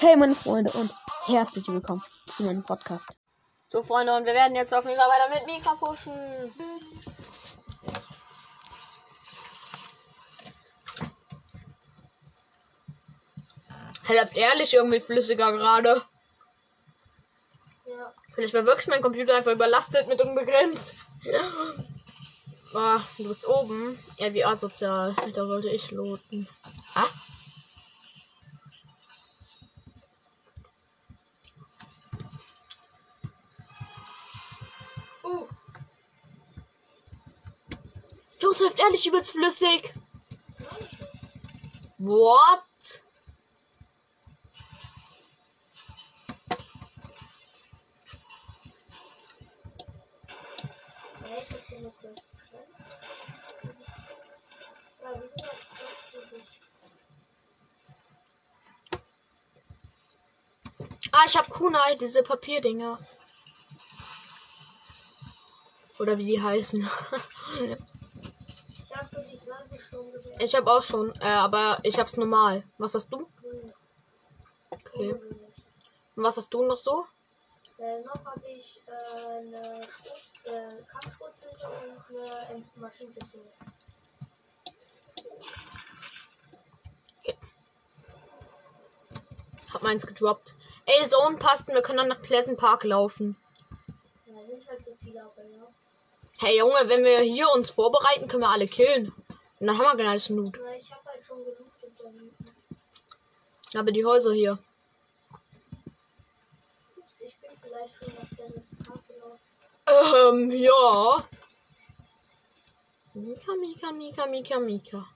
Hey meine Freunde und herzlich willkommen zu meinem Podcast. So, Freunde, und wir werden jetzt auf jeden Fall weiter mit Mika pushen. Er läuft ehrlich irgendwie flüssiger gerade. Ja. Vielleicht war wirklich mein Computer einfach überlastet mit unbegrenzt. Ah, du bist oben. Ja, wie asozial. Da wollte ich loten. Ehrlich übelst flüssig. What? Ah, ich hab Kunai, diese Papierdinger. Oder wie die heißen. Ich hab für dich Salbesturm gesehen. Ich hab auch schon, äh, aber ich hab's normal. Was hast du? Okay. Und was hast du noch so? Äh, noch habe ich äh, eine äh, Kampfschrotflinte und eine Maschinenpistole. Hab meins gedroppt. Ey, Zone passt, wir können dann nach Pleasant Park laufen. Da sind halt so viele, aber ja. Hey Junge, wenn wir hier uns vorbereiten, können wir alle killen. Und dann haben wir gar nicht Loot. Na, ich hab halt schon hinten. Aber die Häuser hier. Ups, ich bin vielleicht schon auf der. Ähm, ja. Mika, Mika, Mika, Mika, Mika.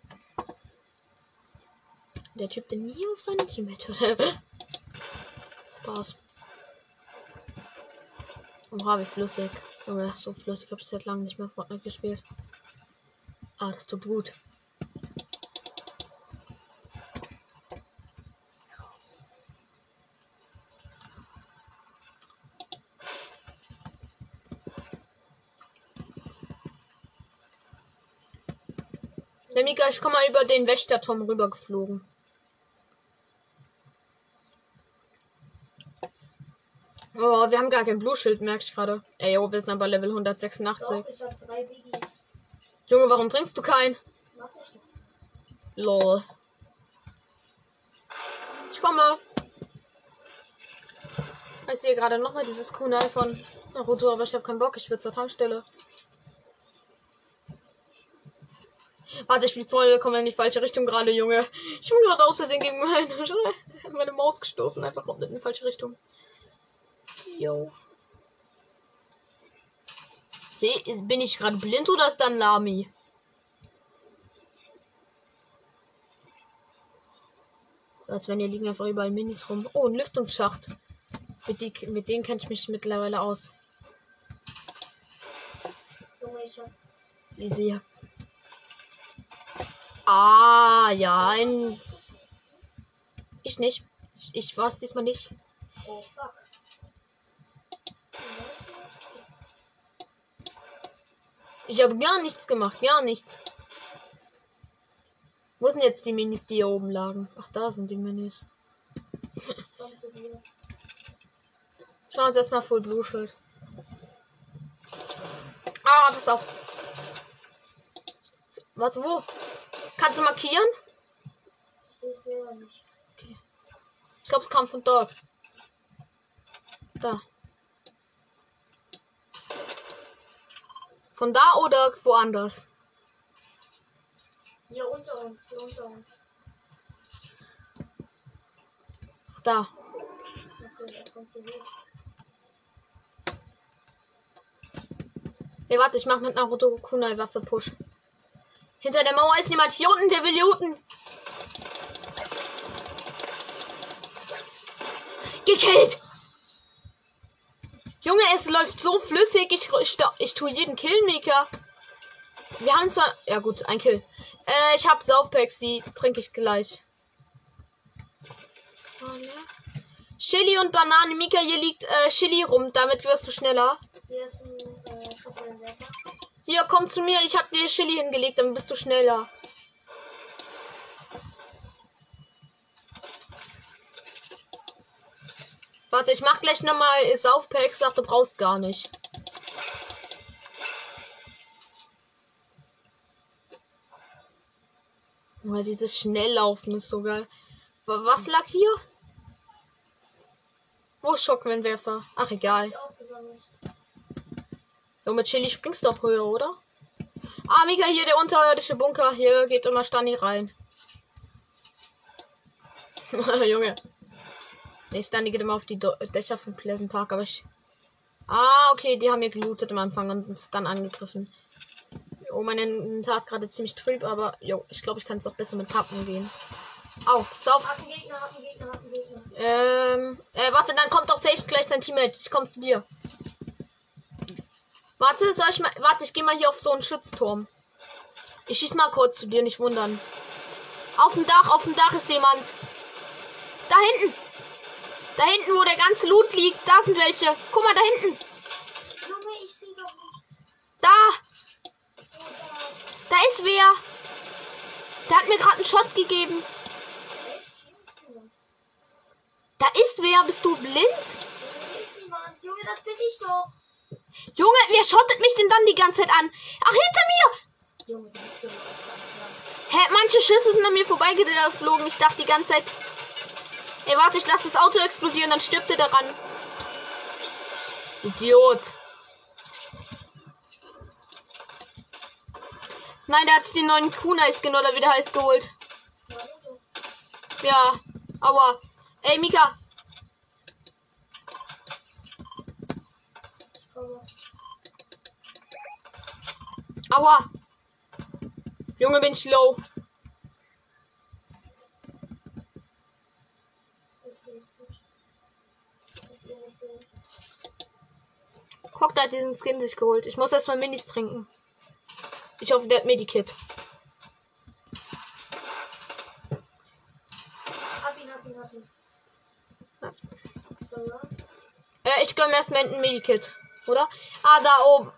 Der Typ, der nie auf seine Teammate hört. Spaß. Oha, wie flüssig. Junge, so flüssig habe ich seit langem nicht mehr Fortnite gespielt. Ah, das tut gut. Der Mika, ich komm mal über den Wächterturm rübergeflogen. Oh, wir haben gar kein Blue-Schild, merke ich gerade. Ey, oh, wir sind aber Level 186. Doch, ich hab drei Biggies. Junge, warum trinkst du keinen? Mach ich nicht. Lol. Ich komme. Ich sehe gerade nochmal dieses Kunai von Naruto, aber ich habe keinen Bock. Ich will zur Tankstelle. Warte, ich flieg voll, komme in die falsche Richtung gerade, Junge. Ich bin gerade aus Versehen gegen meine, meine Maus gestoßen, einfach komplett in die falsche Richtung. Jo. Seh, ist- bin ich gerade blind oder ist dann Lami? Als wenn hier liegen einfach überall Minis rum. Oh, ein Lüftungsschacht. Mit, die, mit denen kenne ich mich mittlerweile aus. Easy. Ah, ja, ein. Ich nicht. Ich, ich war's diesmal nicht. Oh fuck. Ich habe gar nichts gemacht, gar nichts. Wo sind jetzt die Minis, die hier oben lagen? Ach, da sind die Minis. Schauen wir uns erstmal Full Blue Schild. Ah, pass auf. So, warte, wo? Kannst du markieren? Ich sehe es selber nicht. Ich glaube, es kam von dort. Da. Von da oder woanders? Hier unter uns, hier unter uns. Da. Okay. Hey, warte, ich mach mit Naruto Kunai Waffe Push. Hinter der Mauer ist jemand hier unten, der will hier unten. Gekillt! Junge, es läuft so flüssig. Ich, ich, ich tue jeden Kill, Mika. Wir haben zwar. Ja, gut, ein Kill. Äh, ich hab Saufpacks, die trinke ich gleich. Chili und Banane. Mika, hier liegt äh, Chili rum. Damit wirst du schneller. Hier ist ein äh. Hier, komm zu mir. Ich hab dir Chili hingelegt, dann bist du schneller. Warte, ich mach gleich nochmal Saufpack. Sag, du brauchst gar nicht. Weil dieses Schnelllaufen ist so geil. Wa- Was lag hier? Wo ist Schockwellenwerfer? Ach, egal. Auch. Ja, mit Chili springst du doch höher, oder? Ah, Mika, hier der unterirdische Bunker. Hier geht immer Stani rein. Junge. Nee, Stani geht immer auf die Do Dächer von Pleasant Park, aber ich. Ah, okay, die haben mir gelootet am Anfang und uns dann angegriffen. Oh, mein Inventar ist gerade ziemlich trüb, aber jo, ich glaube, ich kann es auch besser mit Pappen gehen. Au, pass auf. Hab einen Gegner, hab einen Gegner, hab einen Gegner. Ähm, äh, warte, dann kommt doch safe gleich sein Teammate. Ich komm zu dir. Warte, soll ich mal. Warte, ich gehe mal hier auf so einen Schützturm. Ich schieß mal kurz zu dir, nicht wundern. Auf dem Dach, auf dem Dach ist jemand. Da hinten. Da hinten, wo der ganze Loot liegt, da sind welche. Guck mal, da hinten. Junge, ich sehe doch nicht. Da. Da? Ist wer. Der hat mir gerade einen Shot gegeben. Da ist wer. Bist du blind? Junge, das bin ich doch. Junge, wer schottet mich denn dann die ganze Zeit an? Ach, hinter mir. Junge, du bist so was Hä, manche Schüsse sind an mir vorbeigeflogen. Ich dachte die ganze Zeit. Ey, warte, ich lasse das Auto explodieren, dann stirbt er daran. Idiot. Nein, der hat sich den neuen Kunai-Skin oder wie der heißt geholt. Ja, aua. Ey, Mika. Aua. Junge, bin ich low. Das sehe ich gut. Sehen. Cock hat diesen Skin sich geholt. Ich muss erstmal Minis trinken. Ich hoffe, der hat Medikit. Hab ihn, hab ihn, hab ihn. Was? Äh, ich gönn erstmal ein Medikit. Oder? Ah, da oben.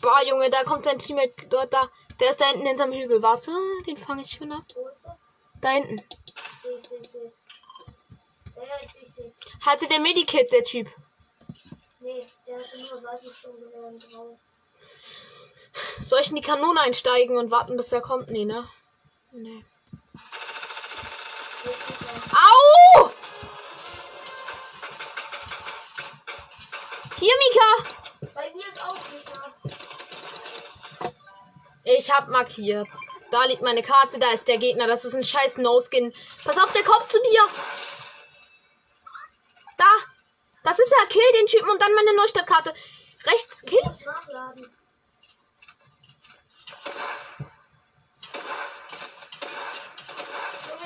Boah, Junge, da kommt sein Teammate dort da. Der ist da hinten hinterm Hügel. Warte, den fange ich ist er? Da hinten. Ich sehe, ich sehe, ich sehe. Ja, ja, ich sehe, ich sehe. Hatte der Medikit, der Typ. Nee, der hatte nur Seitensturmgewehr in Grau. Soll ich in die Kanone einsteigen und warten, bis er kommt? Nee, ne? Nee. Au! Hier, Mika! Bei mir ist auch Gegner. Ich hab markiert. Da liegt meine Karte, da ist der Gegner. Das ist ein scheiß No-Skin. Pass auf, der kommt zu dir. Da. Das ist er. Kill den Typen und dann meine Neustadtkarte. Rechts. Kill. Junge,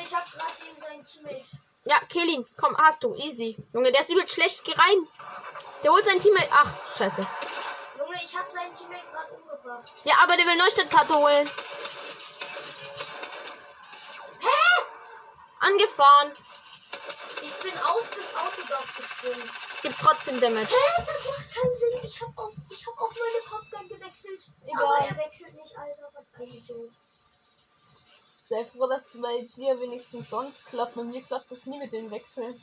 ich hab gerade den seinen Teammate. Ja, kill ihn. Komm, hast du. Easy. Junge, der ist übel schlecht. Geh rein. Der holt sein Teammate. Ach, scheiße. Junge, ich hab seinen Teammate gerade umgebracht. Ja, aber der will Neustadtkarte holen. Hä? Angefahren. Ich bin auf das Autodach gesprungen. Gibt trotzdem Damage. Hä? Das macht keinen Sinn. Ich hab auf, ich hab auf meine Popgun gewechselt. Egal. Aber er wechselt nicht, Alter. Was ein Idiot. Sei froh, dass es bei dir wenigstens sonst klappt. Bei mir klappt das nie mit den Wechseln.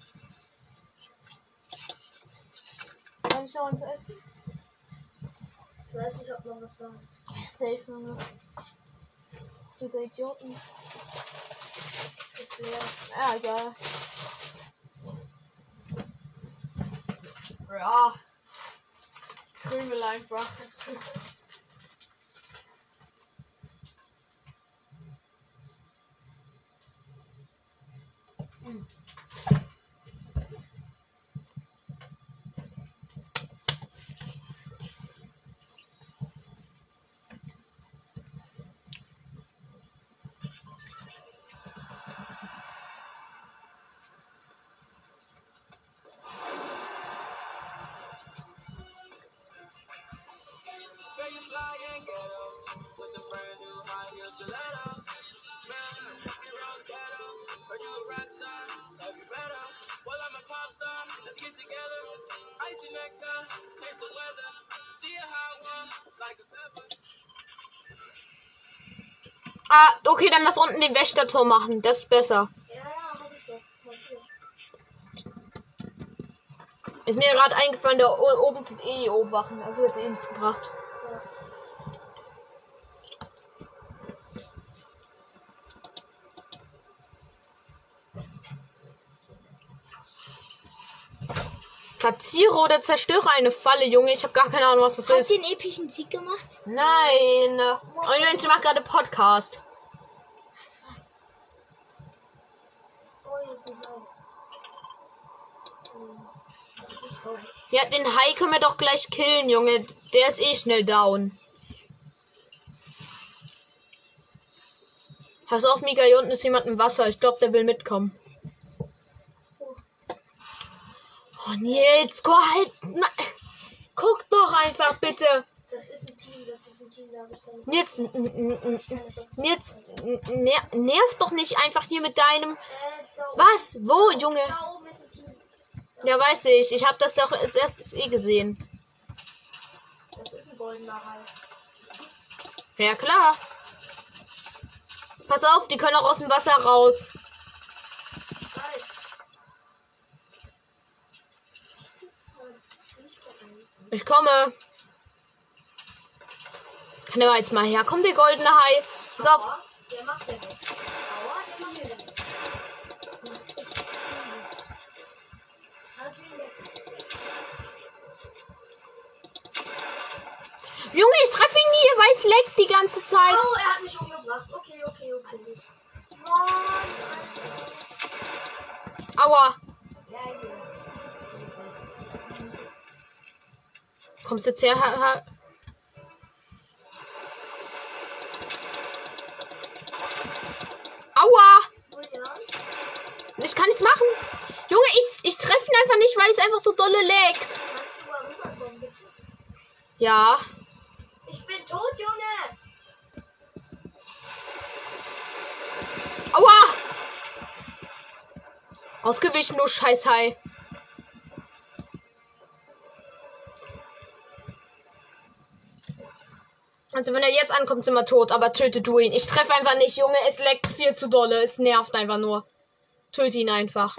Kann ich noch uns essen? Ich weiß nicht, ob noch was da ist. Safe, Junge. Diese Idioten. Ist leer. Ja, egal. Ja. Krümel einfach. Okay, dann lass unten den Wächterturm machen. Das ist besser. Ich. Ist mir gerade eingefallen, da oben sind eh die Obwachen. Also hätte eh nichts gebracht. Ja. Platziere oder zerstöre eine Falle, Junge. Ich habe gar keine Ahnung, was das Hast ist. du den epischen Sieg gemacht? Nein. Und Mensch, macht gerade Podcast. Oh, hier ist ein Ball. Ähm, ich brauche. Ja, den Hai können wir doch gleich killen, Junge. Der ist eh schnell down. Pass auf, Mika, hier unten ist jemand im Wasser. Ich glaube, der will mitkommen. Oh, Nils, guck halt. Na, guck doch einfach bitte. Das ist ein Team, das ist ein Team, da habe ich keine. Nils, nerv doch nicht einfach hier mit deinem. Äh, Was? Wo, Junge? Da oben ist ein Team. Ja, weiß ich. Ich habe das doch als erstes eh gesehen. Das ist ein goldener Hai. Ja, klar. Pass auf, die können auch aus dem Wasser raus. Ich komme. Kann der mal jetzt mal her? Kommt der goldene Hai. Pass auf. Aua, der macht ja nichts. Aua, der macht ja nichts. Ist viel. Hat ihn weg. Junge, ich treffe ihn nie, weil es leckt die ganze Zeit. Oh, er hat mich umgebracht. Okay, okay, okay. Mann. Aua. Kommst jetzt her? Ha, ha. Aua. Julian, Ich kann nichts machen. Junge, ich, ich treffe ihn einfach nicht, weil es einfach so dolle leckt. du? Ja. Tot, Junge. Aua. Ausgewichen, du Scheißhai. Also wenn er jetzt ankommt, sind wir tot, aber töte du ihn. Ich treffe einfach nicht, Junge. Es leckt viel zu dolle. Es nervt einfach nur. Töte ihn einfach.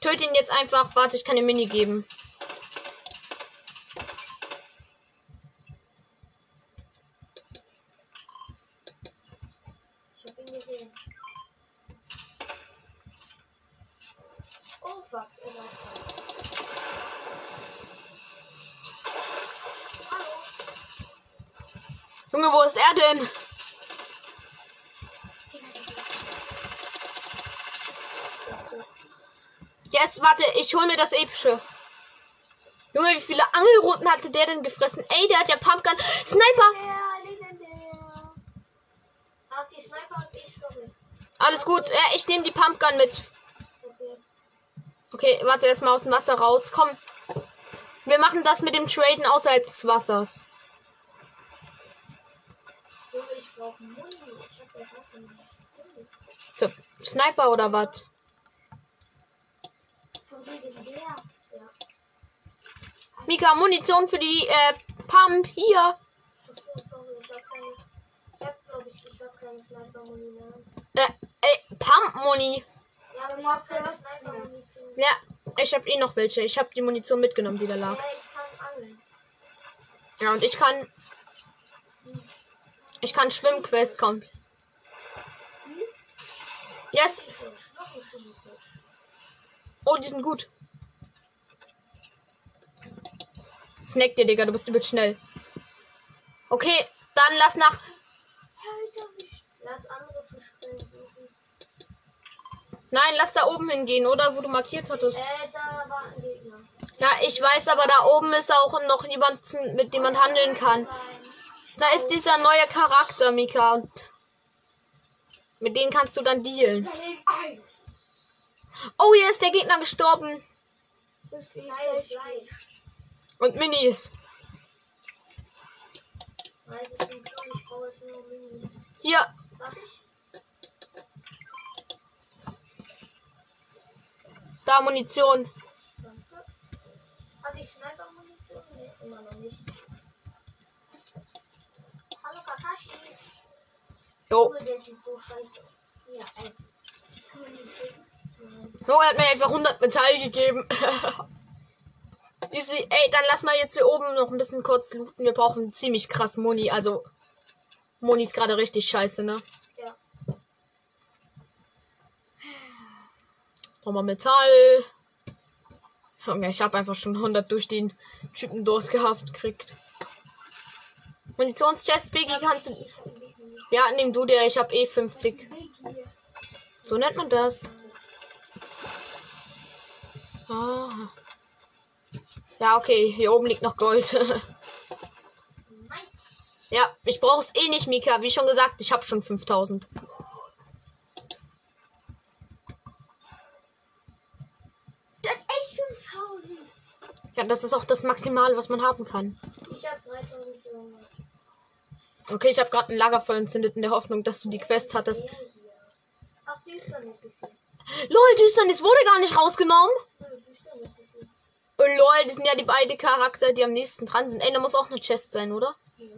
Töte ihn jetzt einfach. Warte, ich kann ihm Mini geben. Gesehen. Oh fuck, er Hallo. Junge, wo ist er denn? Jetzt, warte, ich hol mir das epische. Junge, wie viele Angelrouten hatte der denn gefressen? Ey, der hat ja Pumpgun. Sniper! Der legendär. Ach, die Sniper und ich, sorry. Alles gut. Ja, ich nehme die Pumpgun mit. Okay. Warte erstmal aus dem Wasser raus. Komm. Wir machen das mit dem Traden außerhalb des Wassers. Für Sniper oder was? Mika, Munition für die äh, Pump. Hier. Achso, sorry, ich hab keine. Ich hab, glaube ich, ich hab keine Sniper-Muni mehr. Äh, hab keine Sniper-Munition. Ja, ich habe eh noch welche. Ich habe die Munition mitgenommen, die da lag. Ja, und ich kann. Ich kann Schwimmquest kommen. Yes. Oh, die sind gut. Snack dir, Digga, du bist übel schnell. Okay, dann lass nach. Sch- Lass andere Fischquellen suchen. Nein, lass da oben hingehen, oder? Wo du markiert hattest. Äh, da war ein Gegner. Ja, ich weiß, aber da oben ist auch noch jemand, mit dem man handeln kann. Da ist dieser neue Charakter, Mika. Und mit denen kannst du dann dealen. Oh, hier ist der Gegner gestorben. Und Minis. Weiß ich nicht, ich brauche jetzt nur Minis. Hier. Darf ich? Da Munition. Habe ich Sniper-Munition? Nee, immer noch nicht. Hallo Kakashi. Jo. Oh, der sieht so scheiße aus. Ja. Oh, er hat mir einfach 100 Metall gegeben. Easy. Ey, dann lass mal jetzt hier oben noch ein bisschen kurz looten. Wir brauchen ziemlich krass Moni. Also, Moni ist gerade richtig scheiße, ne? Nochmal Metall. Junge, ich habe einfach schon 100 durch den Typen dort gehabt, kriegt. Munitionschest, Biggie, kannst du. Ja, nimm du dir, ich habe eh 50. Biggie. So nennt man das. Ah. Ja, okay, hier oben liegt noch Gold. Ja, ich brauche es eh nicht, Mika. Wie schon gesagt, ich habe schon 5000. Das ist echt 5000. Ja, das ist auch das Maximale, was man haben kann. Ich hab 3400. Okay, ich habe gerade ein Lager voll entzündet in der Hoffnung, dass du die Quest hattest. Ach, Düsternis ist hier. Lol, Düsternis wurde gar nicht rausgenommen. Hier. Oh, lol, das sind ja die beiden Charakter, die am nächsten dran sind. Ey, da muss auch eine Chest sein, oder? Ja.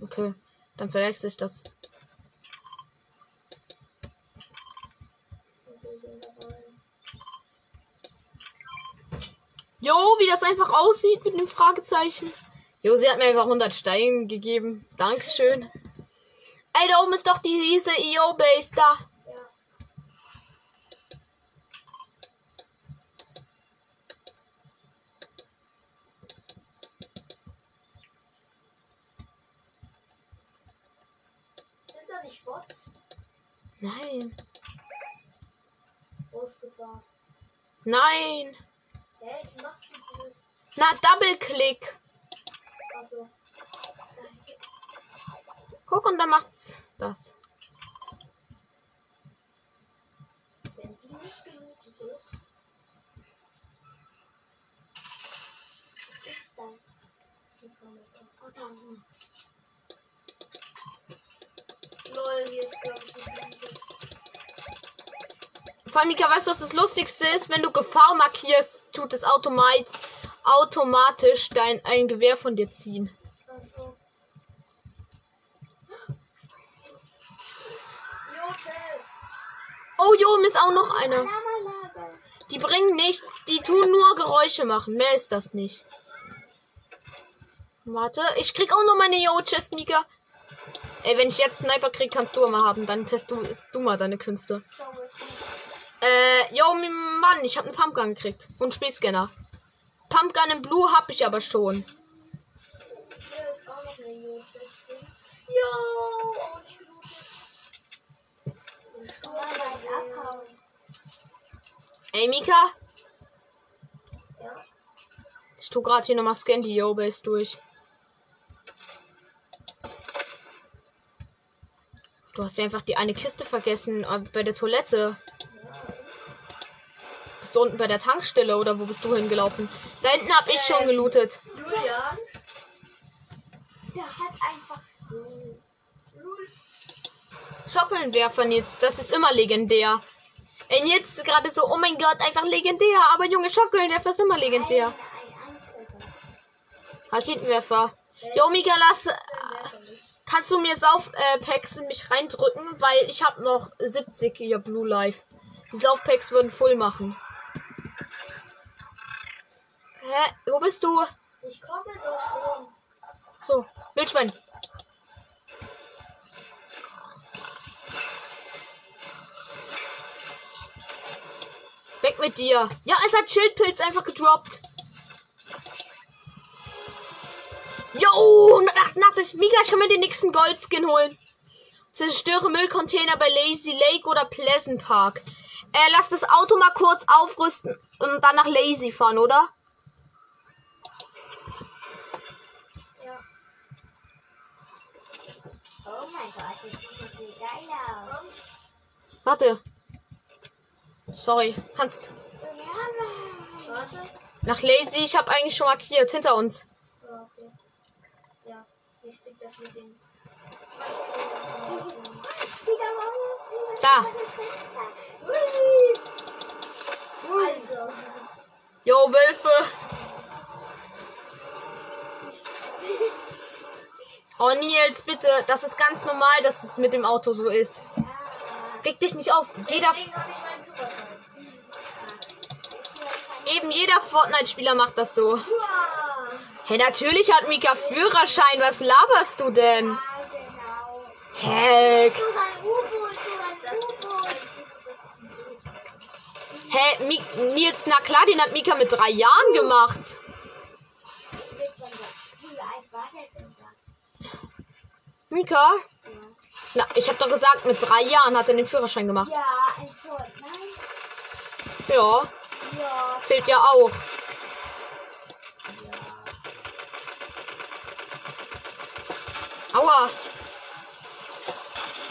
Okay, dann verwechsel ich das. Jo, wie das einfach aussieht mit dem Fragezeichen. Jo, sie hat mir einfach 100 Steine gegeben. Dankeschön. Ey, da oben ist doch diese da. Ja. Sind da nicht Bots? Nein. Ausgefahren. Nein. Hä, wie machst du dieses. Na, Double-Click. Guck, und da macht's das. Wenn die nicht gelootet ist. Was ist das? Oh, da. Lol, hier ist glaube ich. Vor allem, Mika, weißt du, was das Lustigste ist? Wenn du Gefahr markierst, tut es automat automatisch dein ein Gewehr von dir ziehen. Oh, jo, ist auch noch eine. Lama, Lama. Die bringen nichts, die tun nur Geräusche machen. Mehr ist das nicht. Warte, ich krieg auch noch meine Yo-Chest, Mika. Ey, wenn ich jetzt Sniper krieg, kannst du immer haben. Dann test du, du mal deine Künste. Mal. Äh, yo, Mann, ich habe einen Pumpgun gekriegt. Und Spielscanner. Pumpgun in Blue hab ich aber schon. Hier ist auch noch eine gelootet. So weit abhauen. Ey, Mika, Ja. ich tu gerade hier nochmal Scan die Yo-Base durch. Du hast ja einfach die eine Kiste vergessen äh, bei der Toilette. Bist du unten bei der Tankstelle oder wo bist du hingelaufen? Da hinten hab ich schon Ähm. gelootet. Julian. Der hat einfach. Schockelnwerfer jetzt, das ist immer legendär. Ey, jetzt gerade so, oh mein Gott, einfach legendär. Aber Junge, Schockelnwerfer ist immer legendär. Raketenwerfer. Jo, Mika, lass. Kannst du mir Saufpacks in mich reindrücken? Weil ich habe noch 70 hier Blue Life. Die Saufpacks würden voll machen. Hä? Wo bist du? Ich komme doch schon. So, Wildschwein. Weg mit dir. Ja, es hat Schildpilz einfach gedroppt. Jo, 188. Mika, ich kann mir den nächsten Goldskin holen. Zerstöre Müllcontainer bei Lazy Lake oder Pleasant Park. Äh, lass das Auto mal kurz aufrüsten und dann nach Lazy fahren, oder? Oh mein Gott, das sieht so viel geil aus. Warte. Sorry, kannst. Warte. Nach Lazy, ich habe eigentlich schon markiert, hinter uns. Ja, okay. Ja, ich krieg das mit dem. Da. Also. Jo, Wölfe. Oh, Nils, bitte. Das ist ganz normal, dass es mit dem Auto so ist. Reg dich nicht auf. Jeder. Eben jeder Fortnite-Spieler macht das so. Uah. Hey, natürlich hat Mika Führerschein. Was laberst du denn? Genau. Heck. Hä, Mi Nils, na klar, den hat Mika mit drei Jahren gemacht. Ich will schon sagen. Wie alt war der denn da? Mika? Na, ich hab doch gesagt, mit drei Jahren hat er den Führerschein gemacht. Ja, ein Fortnite. Ja, Ja. zählt ja auch. Aua.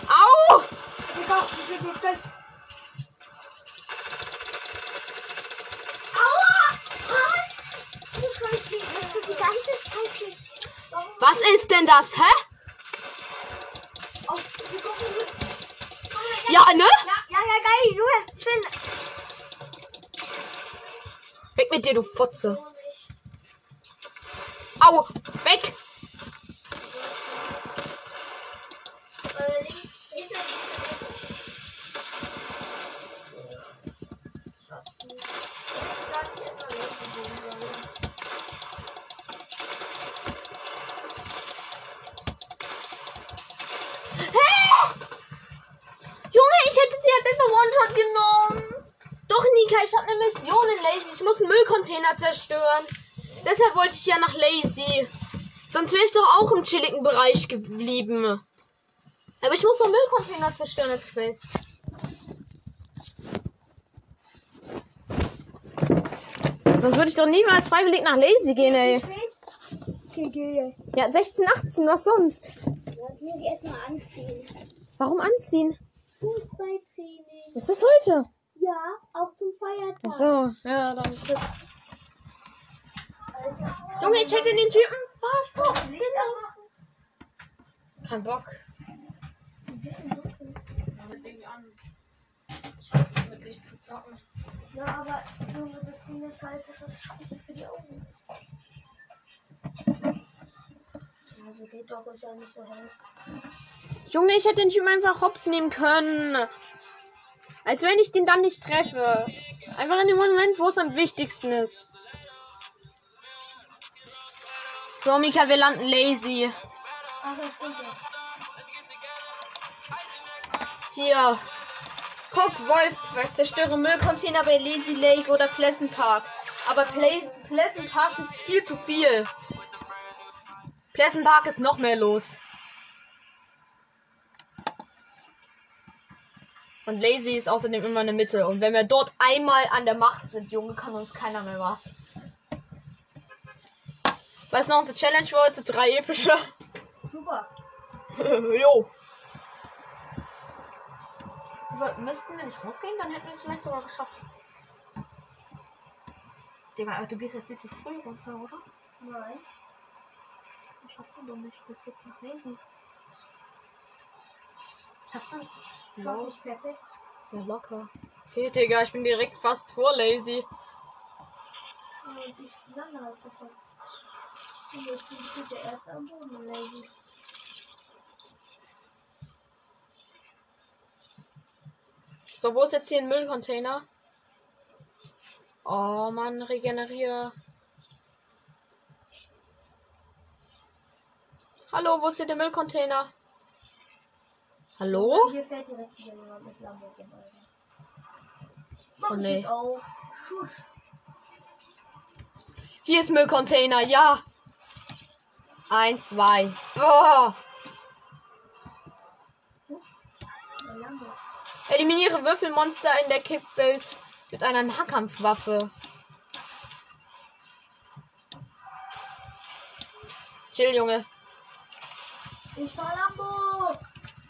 Au! Gestellt. Aua! Warum Was ist denn das, hä? Mit dir, du Fotze. Ich ja nach Lazy. Sonst wäre ich doch auch im chilligen Bereich geblieben. Aber ich muss doch Müllcontainer zerstören als Quest. Sonst würde ich doch niemals freiwillig nach Lazy gehen, ey. Okay, geh. Ja, 16, 18, was sonst? Das muss ich erstmal anziehen. Warum anziehen? Fußballtraining. Ist das heute? Ja, auch zum Feiertag. Ach so, ja, dann ist das. Junge, ich hätte den Typen fast drauf. Kein Bock. Ich hasse es mit Licht zu zocken. Ja, aber Junge, das Ding ist halt, das ist scheiße für die Augen. Also geht doch, ist ja nicht so hell. Junge, ich hätte den Typen einfach hops nehmen können. Als wenn ich den dann nicht treffe. Einfach in dem Moment, wo es am wichtigsten ist. So, Mika, wir landen lazy. Ach. Hier. Guck, Wolf, was zerstöre Müllcontainer bei Lazy Lake oder Pleasant Park. Aber Pla Pleasant Park ist viel zu viel. Pleasant Park ist noch mehr los. Und Lazy ist außerdem immer in der Mitte. Und wenn wir dort einmal an der Macht sind, Junge, kann uns keiner mehr was. Was noch unsere Challenge für heute? Drei epische. Super. jo. Wir müssten wir nicht rausgehen, dann hätten wir es vielleicht sogar geschafft. Digga, aber du gehst jetzt viel zu früh runter, oder? Nein. Das schaffst du doch nicht. Du bist jetzt noch lesen. Schaffst du? Schaff ich perfekt. Ja, locker. Okay, Digga, ich bin direkt fast vor lazy. Und ich lande halt sofort. Der Erste am Boden. So, wo ist jetzt hier ein Müllcontainer? Oh Mann, regeneriere. Hallo, wo ist hier der Müllcontainer? Hallo? Hier fährt direkt jemand mit Lamborghini. Oh, Mach nee. jetzt auf. Schusch. Hier ist Müllcontainer, ja. Eins, zwei. Boah. Ups. Eliminiere Würfelmonster in der Kippwelt mit einer Nahkampfwaffe. Chill, Junge. Ich fahr Lambo.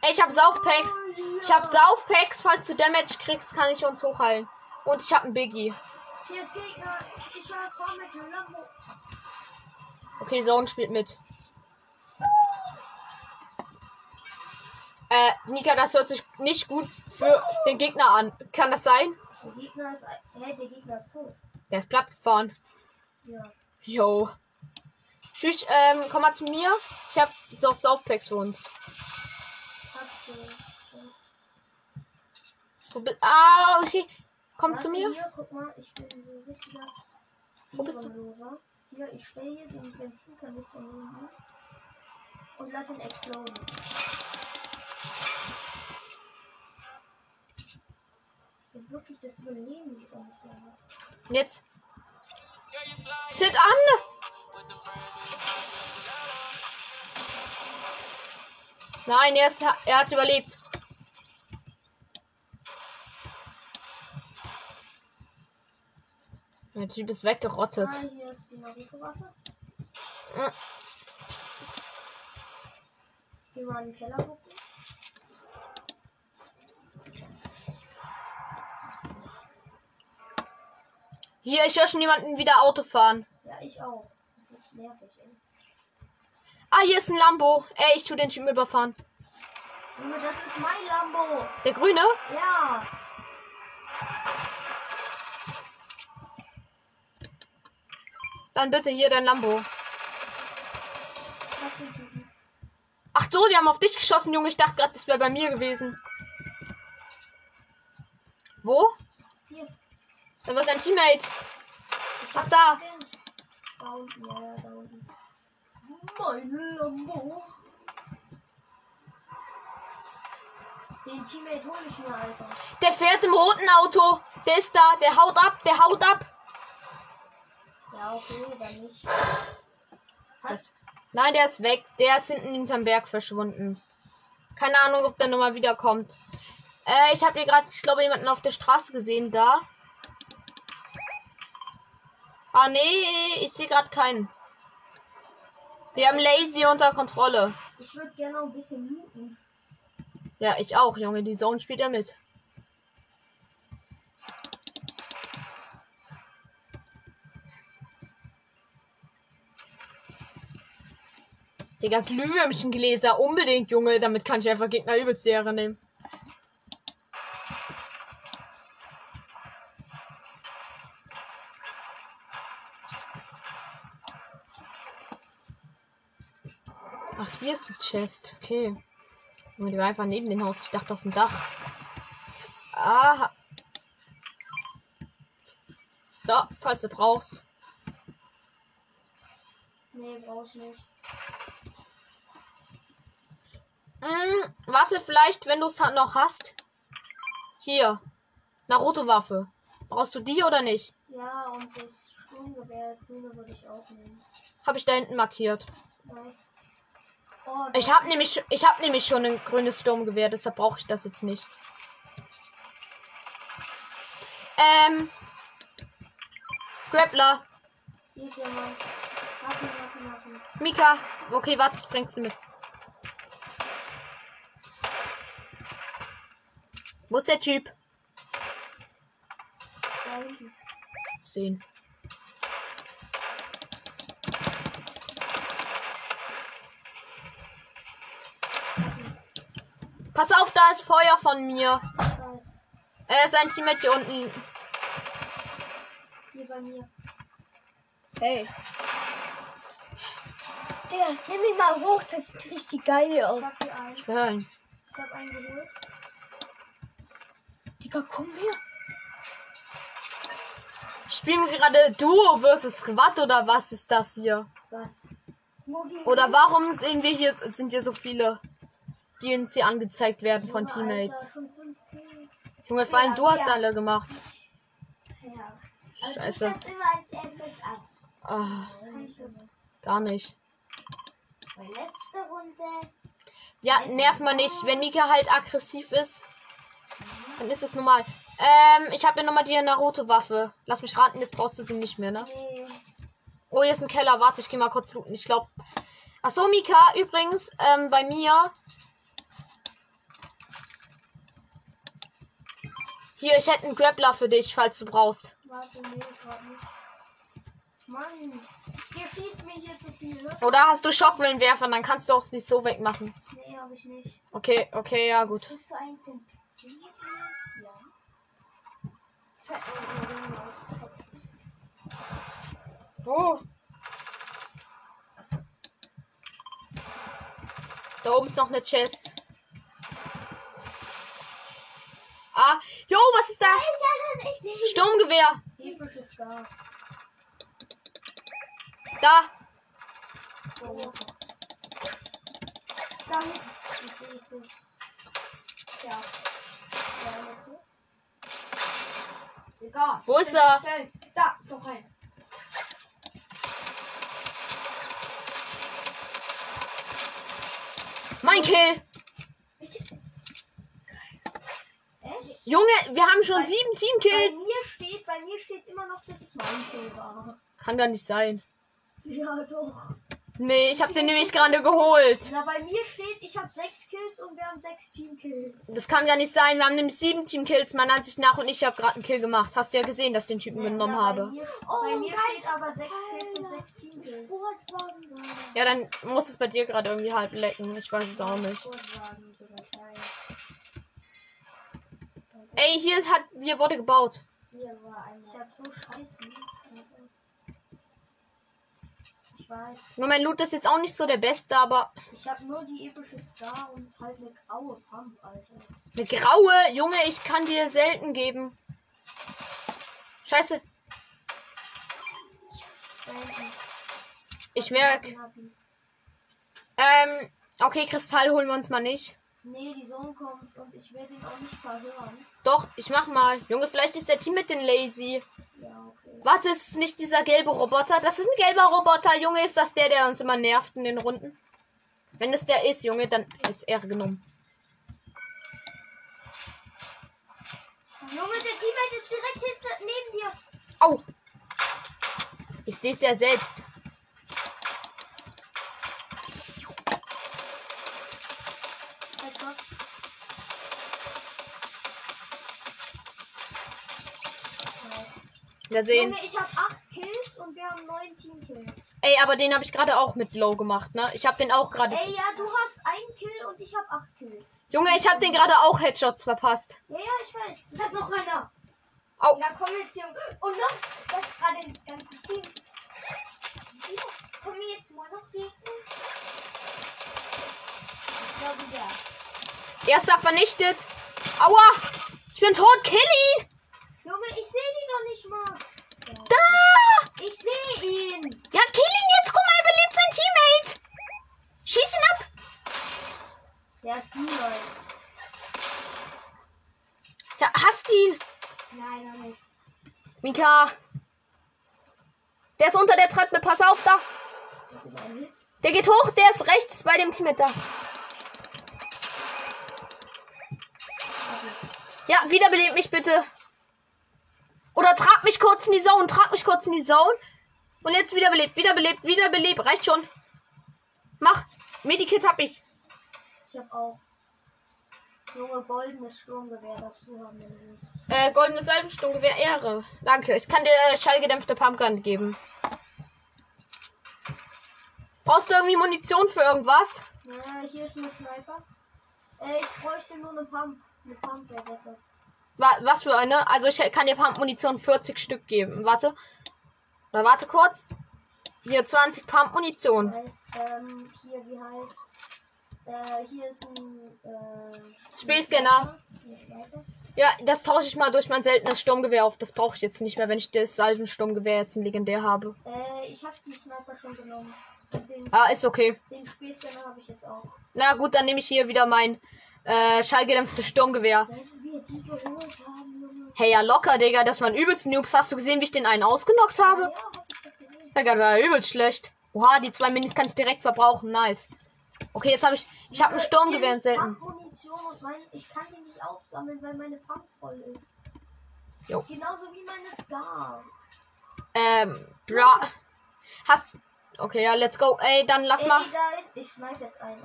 Ey, ich hab Saufpacks. Ich hab Saufpacks. Falls du Damage kriegst, kann ich uns hochheilen. Und ich hab einen Biggie. Hier ist Gegner. Ich fahr vor mit Lambo. Okay, Zone spielt mit. Äh, Nika, das hört sich nicht gut für den Gegner an. Kann das sein? Der Gegner ist. Hä, der Gegner ist tot. Der ist platt gefahren. Ja. Jo. Tschüss, ähm, komm mal zu mir. Ich hab so Saufpacks für uns. Du. Wo bist Ah, okay. Komm Warte, zu mir. Hier, guck mal, ich bin so richtiger Wo bist du? Hier, ich stelle hier den Benzinkanister neben und lass ihn exploden. So wirklich das Überleben sie auch nicht. mehr. Und Jetzt. Zählt an! Nein, er, ist, er hat überlebt. Der Typ ist weggerottet. Ah, hier ist die Naruto-Waffe. Ich gehe mal in den Keller gucken. Hier, ich höre schon jemanden wieder Auto fahren. Ja, ich auch. Das ist nervig, ey. Ah, hier ist ein Lambo. Ey, ich tu den Typen überfahren. Junge, das ist mein Lambo. Der grüne? Ja. Dann bitte hier dein Lambo. Ach so, die haben auf dich geschossen, Junge. Ich dachte gerade, das wäre bei mir gewesen. Wo? Hier. Da war sein Teammate. Ach, da. Da unten, ja, ja, da unten. Mein Lambo. Den Teammate hol ich mir, Alter. Der fährt im roten Auto. Der ist da. Der haut ab. Der haut ab. Ja, okay, dann nicht. Was? Nein, der ist weg. Der ist hinten hinterm Berg verschwunden. Keine Ahnung, ob der nochmal wiederkommt. Äh, ich habe hier gerade, ich glaube, jemanden auf der Straße gesehen da. Ah, nee, ich sehe gerade keinen. Wir haben Lazy unter Kontrolle. Ich würde gerne noch ein bisschen looten. Ja, ich auch, Junge. Die Zone spielt ja mit. Digga, Glühwürmchengläser. Unbedingt, Junge. Damit kann ich einfach Gegner übelst die Ehre nehmen. Ach, hier ist die Chest. Okay. Junge, die war einfach neben dem Haus. Ich dachte auf dem Dach. Aha. Da, falls du brauchst. Nee, brauch ich nicht. Mm, warte, vielleicht, wenn du es noch hast. Hier. Naruto-Waffe. Brauchst du die oder nicht? Ja, und das Sturmgewehr, grüne würde ich auch nehmen. Habe ich da hinten markiert. Nice. Oh, Ich habe nämlich, ich habe nämlich schon ein grünes Sturmgewehr, deshalb brauche ich das jetzt nicht. Ähm. Grappler. Mika. Okay, warte, ich bring's mit. Wo ist der Typ? Sehen. Pass auf, da ist Feuer von mir. Nice. Äh, sein Teammate hier unten. Hier bei mir. Hey. Digga, nimm mich mal hoch, das sieht richtig geil aus. Ich hab hier einen. Ich hab einen geholt. Digga, komm her. Spielen wir gerade Duo versus Squad oder was ist das hier? Was? Oder warum sehen wir hier, sind hier so viele, die uns hier angezeigt werden von Junge, Teammates? Alter. Junge, vor allem du hast alle gemacht. Ja. Scheiße. immer als erstes ab. Ah, gar nicht. Ja, nerv mal nicht. Wenn Mika halt aggressiv ist, dann ist es normal. Ähm, ich habe ja nochmal die Naruto-Waffe. Lass mich raten, jetzt brauchst du sie nicht mehr, ne? Oh, hier ist ein Keller. Warte, ich gehe mal kurz looten. Ich glaube. Ach so, Mika, übrigens, ähm, bei mir. Hier, ich hätte einen Grappler für dich, falls du brauchst. Warte, nee, grad nicht. Mann. Ihr schießt mich hier zu viel, ne? Oder hast du Schockwellenwerfer, dann kannst du auch nicht so wegmachen. Nee, hab ich nicht. Okay, okay, ja, gut. Bist du? Ja. Wo? Da oben ist noch eine Chest. Ah, jo, was ist da? Sturmgewehr. Da. Da. Ja. Wo ist er? Da, ist noch ein. Mein Kill. Echt? Junge, wir haben schon sieben Bei Teamkills. mir steht, bei mir steht immer noch, dass es mein Kill war. Kann gar nicht sein. Ja, doch. Nee, ich habe den nämlich gerade geholt. Na, bei mir steht, ich habe sechs Kills und wir haben sechs Teamkills. Das kann gar nicht sein. Wir haben nämlich sieben Teamkills, meiner Ansicht nach, und ich habe gerade einen Kill gemacht. Hast du ja gesehen, dass ich den Typen genommen Na, habe. Bei mir, Oh, bei mir geil. steht aber sechs Kills und sechs Teamkills. Ja, dann muss es bei dir gerade irgendwie halb lecken. Ich weiß es auch nicht. Sportwagen sogar geil. Ey, hier ist, hat, hier wurde gebaut. Hier war ein. Ich hab so scheiße. Ich weiß. Nur mein Loot ist jetzt auch nicht so der beste, aber Ich hab nur die epische Star und halt eine graue Pump, Alter. eine graue, Junge, ich kann dir selten geben. Scheiße, ich Hab merk. ihn, hab ihn. Ähm, okay, Kristall holen wir uns mal nicht. Nee, die Sonne kommt und ich werde ihn auch nicht verhören. Doch, ich mach mal. Junge, vielleicht ist der Team mit den Lazy. Ja, okay. Warte, ist nicht dieser gelbe Roboter? Das ist ein gelber Roboter. Junge, ist das der, der uns immer nervt in den Runden? Wenn es der ist, Junge, dann als Ehre genommen. Junge, der Teammate ist direkt hinter, neben dir. Au! Ich sehe es ja selbst. Doch. Wir sehen. Junge, ich hab acht Kills und wir haben neun Teamkills. Ey, aber den habe ich gerade auch mit Low gemacht, ne? Ich habe den auch gerade. Ey, ja, du hast einen Kill und ich hab acht Kills. Junge, ich habe den gerade auch Headshots verpasst. Ja, ja, ich weiß. Da ist noch einer. Au. Da kommen jetzt hier. Und noch, das ist gerade ein ganzes Team. Hier, kommen jetzt mal noch Gegner? Ich glaube, der. Erster vernichtet. Aua! Ich bin tot, Killy! Junge, ich sehe die noch nicht mal. Da! Ich sehe ihn. Ja, kill ihn jetzt! Guck mal, er belebt sein Teammate! Schieß ihn ab! Der ist Blue Ja, hast ihn! Nein, noch nicht. Mika! Der ist unter der Treppe, pass auf da! Er? Der geht hoch, der ist rechts bei dem Teammate da. Ja, wiederbelebt mich bitte. Oder trag mich kurz in die Zone, trag mich kurz in die Zone. Und jetzt wiederbelebt, wiederbelebt, wiederbelebt. Reicht schon. Mach. Medikit hab ich. Ich hab auch. Junge, goldenes Sturmgewehr, das du haben wenn du willst. Äh, goldenes Salbensturmgewehr Ehre. Danke. Ich kann dir äh, schallgedämpfte Pumpgun geben. Brauchst du irgendwie Munition für irgendwas? Ja, hier ist ein Sniper. Äh, ich bräuchte nur eine Pump. Was für eine? Also ich kann dir Pump-Munition 40 Stück geben. Warte. Oder warte kurz. Hier 20 Pump-Munition. Ähm, hier, wie heißt. Äh, hier ist ein. Äh, Spielscanner. Ja, das tausche ich mal durch mein seltenes Sturmgewehr auf. Das brauche ich jetzt nicht mehr, wenn ich das Salvensturmgewehr jetzt ein legendär habe. Äh, ich hab die Sniper schon genommen. Den, Ah, ist okay. den Spielscanner habe ich jetzt auch. Na gut, dann nehme ich hier wieder mein äh, schallgedämpftes Sturmgewehr. Hey, ja locker, Digga. Das waren übelst Noobs. Hast du gesehen, wie ich den einen ausgenockt habe? Ja, das war übelst schlecht. Oha, die zwei Minis kann ich direkt verbrauchen. Nice. Okay, jetzt habe ich. Ich habe ein Sturmgewehr in selten. Munition und mein, ich kann die nicht aufsammeln, weil meine Pump voll ist. Jo. Genauso wie meine Star. Ähm, bra. Hast. Okay, ja, let's go. Ey, dann lass Ey, mal. hinten. Ich snipe jetzt einen.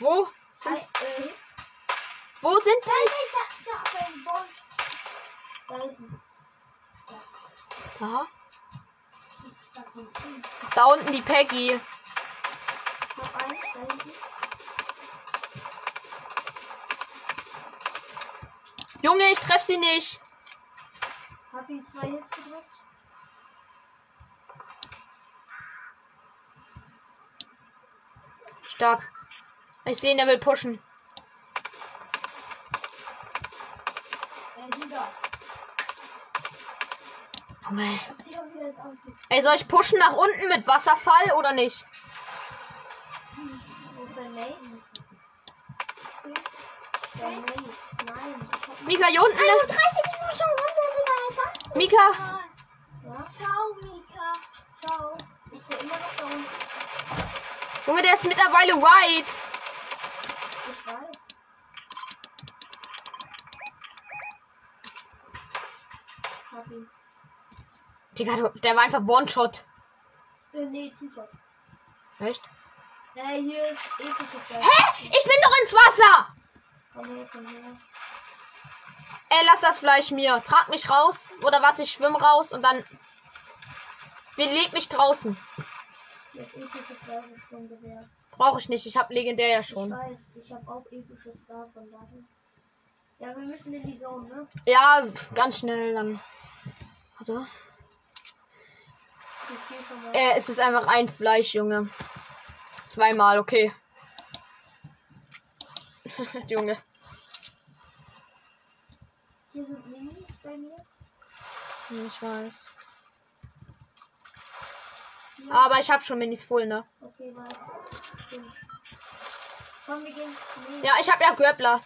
Wo? Ein, äh. Wo sind Da, da, da, da. Da die? Da. Unten die Peggy. Junge, ich treffe sie nicht. Hab ihm zwei Hits gedrückt. Stark. Ich sehe ihn, er will pushen. Aussieht. Ey, soll ich pushen nach unten mit Wasserfall oder nicht? Ich hab- Mika, hier unten. 31 Minuten schon runter, Digga. Alter. Mika. Ciao, Mika. Ciao. Der immer noch da unten? Junge, der ist mittlerweile white. Ich weiß. Hab ihn. Digga, du- der war einfach One-Shot. Äh, nee, Two-Shot. Echt? Äh, hier ist episches. Hä? Ich bin doch ins Wasser. Komm her, komm her. Ey, lass das Fleisch mir. Trag mich raus. Oder warte, ich schwimm raus und dann. Wie leg mich draußen? Seil schon gewährt. Brauche ich nicht. Ich habe legendär ja Ich schon. weiß, ich habe auch episches Star von daher. Ja, wir müssen in die Zone, ne? Ja, ganz schnell dann. Warte. Ich geh schon mal. Äh, es ist einfach ein Fleisch, Junge. Zweimal, okay. Junge. Hier sind Minis bei mir. Ich weiß. Ja. Aber ich habe schon Minis voll, ne? Okay, weiß. Stimmt. Komm, wir gehen. Nee. Ja, ich habe ja Grappler.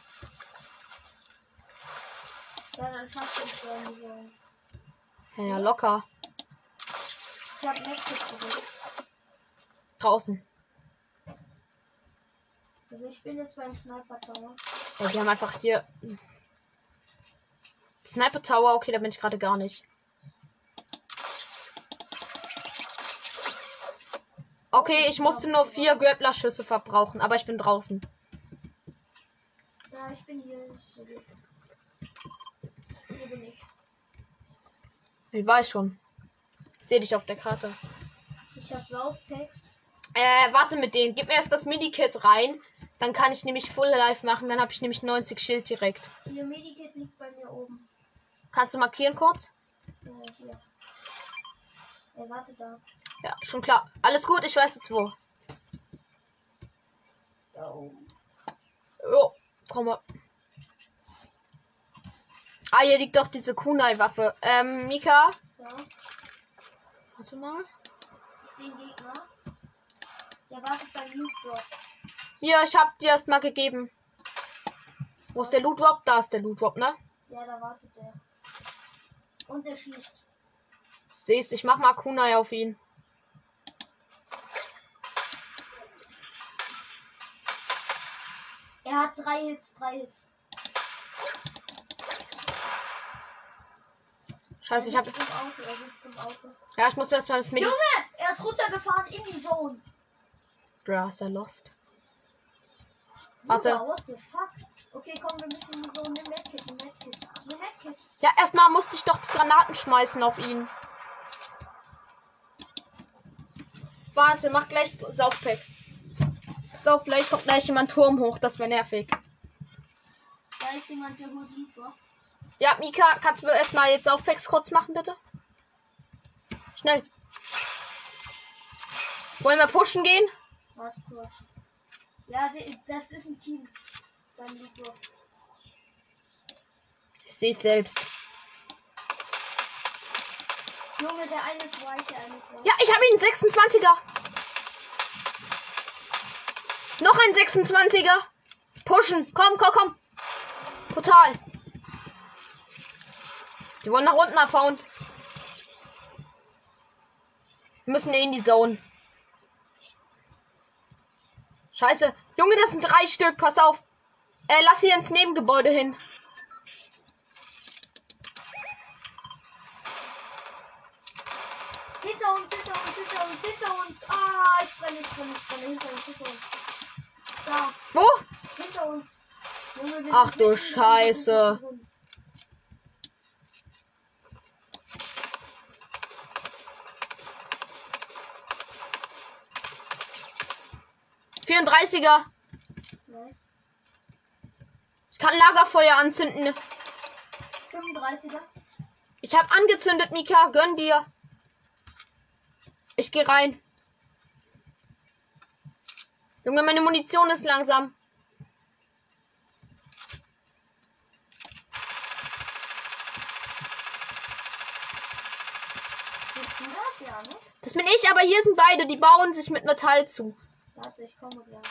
Ja, dann schaffst du es ja, locker. Ich hab Medkit zurück. Draußen. Also ich bin jetzt beim Sniper Tower. Ja, die haben einfach hier. Sniper Tower, okay, da bin ich gerade gar nicht. Okay, ich musste nur vier Grappler-Schüsse verbrauchen, aber ich bin draußen. Ja, ich bin hier. Hier bin ich. Ich weiß schon. Sehe dich auf der Karte. Ich hab Saufpacks. Äh, warte mit denen. Gib mir erst das Medikit rein. Dann kann ich nämlich Full Life machen. Dann habe ich nämlich 90 Schild direkt. Hier Medikit liegt bei mir oben. Kannst du markieren kurz? Ja, hier. Ey, warte da. Ja, schon klar. Alles gut, ich weiß jetzt wo. Da oben. Jo, komm mal. Ah, hier liegt doch diese Kunai-Waffe. Ähm, Mika. Ja. Warte mal. Ich sehe einen Gegner. Der wartet beim Loot Drop. Hier, ich hab dir erst mal gegeben. Wo ist der Loot Drop? Da ist der Loot Drop, ne? Ja, da wartet der. Und der schießt. Siehst, ich mach mal Kunai auf ihn. Er hat drei Hits, drei Hits. Scheiße, ich hab. Ja, ich muss mir erst mal das Medi. Junge! Er ist runtergefahren in die Zone. Ja, ist er lost. Junge, what the fuck? Okay, komm, wir müssen Zone. Nimm Medkit, nimm Medkit. Nimm Medkit. Ja, erstmal musste ich doch die Granaten schmeißen auf ihn. Warte, mach gleich Saufpacks. So, vielleicht kommt gleich jemand Turm hoch, das wäre nervig. Da ist jemand, der holt Drop. Ja, Mika, kannst du erstmal jetzt Saufpacks kurz machen, bitte? Schnell. Wollen wir pushen gehen? Warte kurz. Ja, das ist ein Team. Drop. Ich sehe es selbst. Junge, der eine ist white, der eine ist white. Ja, ich habe ihn 26er. Noch ein 26er. Pushen. Komm, komm, komm. Total. Die wollen nach unten abhauen. Wir müssen in die Zone. Scheiße. Junge, das sind drei Stück. Pass auf. Äh, lass hier ins Nebengebäude hin. Hinter uns, hinter uns, hinter uns, hinter uns. Ah, ich brenne, ich brenne, ich brenne. Hinter uns, hinter uns. Da, Wo? hinter uns. Junge, Ach du mitten in Scheiße. 34er. Nice. Ich kann Lagerfeuer anzünden. 35er. Ich hab angezündet, Mika. Gönn dir. Ich geh rein. Junge, meine Munition ist langsam. Das bin ich, aber hier sind beide. Die bauen sich mit Metall zu. Warte, ich komme gleich.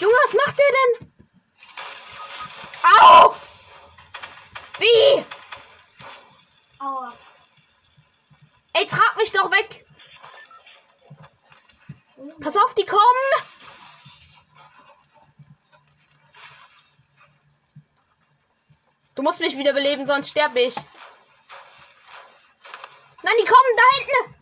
Junge, was macht der denn? Au! Wie? Aua. Ey, trag mich doch weg. Pass auf, die kommen. Du musst mich wieder beleben, sonst sterbe ich. Nein, die kommen da hinten.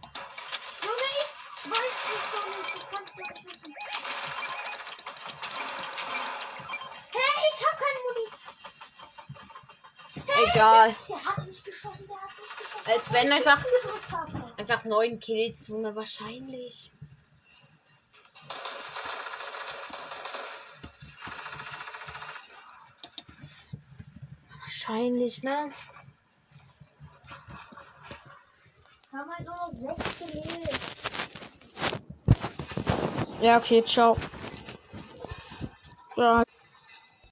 Egal. Der hat nicht geschossen, der hat nicht geschossen. Als wenn einfach-. Einfach neun Kills, Junge, wahrscheinlich. Wahrscheinlich, ne? Haben nur sechs. Ja, okay, ciao. Ja,